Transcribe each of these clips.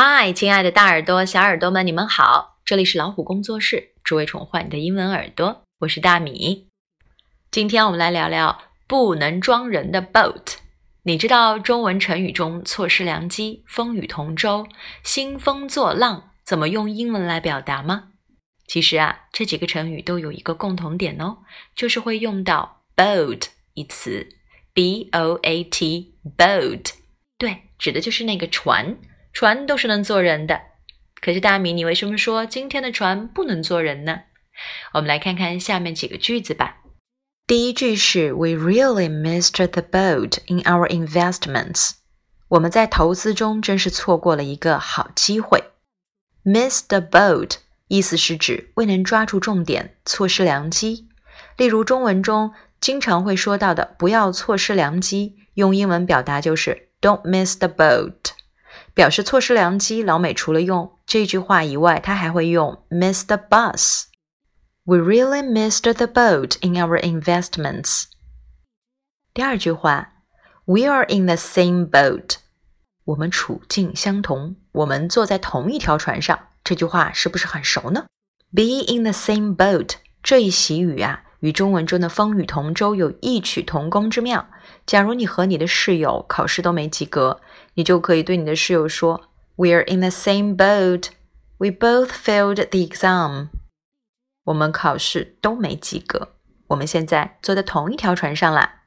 嗨，亲爱的大耳朵、小耳朵们，你们好！这里是老虎工作室，只为宠坏你的英文耳朵。我是大米。今天我们来聊聊不能装人的 boat。你知道中文成语中错失良机、风雨同舟、兴风作浪怎么用英文来表达吗？其实啊，这几个成语都有一个共同点哦，就是会用到 boat 一词，b o a t boat。对，指的就是那个船。船都是能坐人的，可是大米，你为什么说今天的船不能坐人呢？我们来看看下面几个句子吧。第一句是 We really missed the boat in our investments。我们在投资中真是错过了一个好机会。Miss the boat 意思是指未能抓住重点，错失良机。例如中文中经常会说到的“不要错失良机”，用英文表达就是 Don't miss the boat。表示错失良机，老美除了用这句话以外，他还会用 miss the bus。We really missed the boat in our investments。第二句话，We are in the same boat。我们处境相同，我们坐在同一条船上。这句话是不是很熟呢？Be in the same boat 这一习语啊，与中文中的风雨同舟有异曲同工之妙。假如你和你的室友考试都没及格，你就可以对你的室友说：“We're in the same boat. We both failed the exam.” 我们考试都没及格，我们现在坐在同一条船上啦。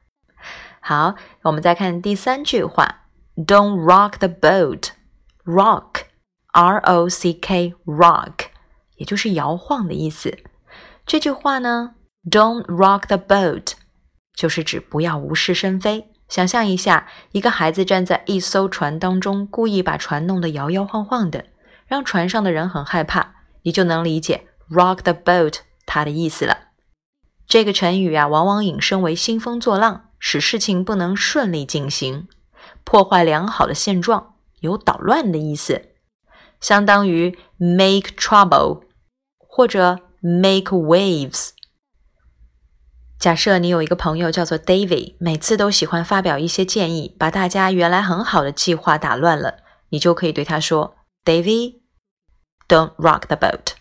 好，我们再看第三句话：“Don't rock the boat.” Rock, R-O-C-K, rock，也就是摇晃的意思。这句话呢，“Don't rock the boat.” 就是指不要无事生非。想象一下，一个孩子站在一艘船当中，故意把船弄得摇摇晃晃的，让船上的人很害怕，你就能理解 “rock the boat” 它的意思了。这个成语啊，往往引申为兴风作浪，使事情不能顺利进行，破坏良好的现状，有捣乱的意思，相当于 “make trouble” 或者 “make waves”。假设你有一个朋友叫做 David，每次都喜欢发表一些建议，把大家原来很好的计划打乱了，你就可以对他说：“David，don't rock the boat。”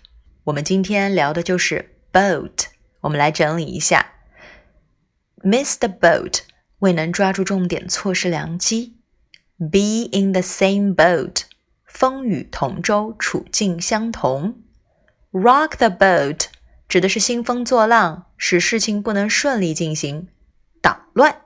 我们今天聊的就是 boat。我们来整理一下：miss the boat，未能抓住重点，错失良机；be in the same boat，风雨同舟，处境相同；rock the boat。指的是兴风作浪，使事情不能顺利进行，捣乱。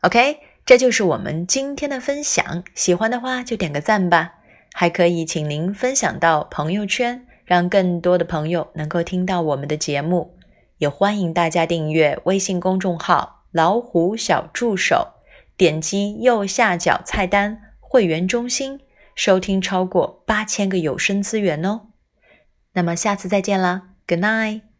OK，这就是我们今天的分享。喜欢的话就点个赞吧，还可以请您分享到朋友圈，让更多的朋友能够听到我们的节目。也欢迎大家订阅微信公众号“老虎小助手”，点击右下角菜单“会员中心”，收听超过八千个有声资源哦。那么下次再见啦，Good night。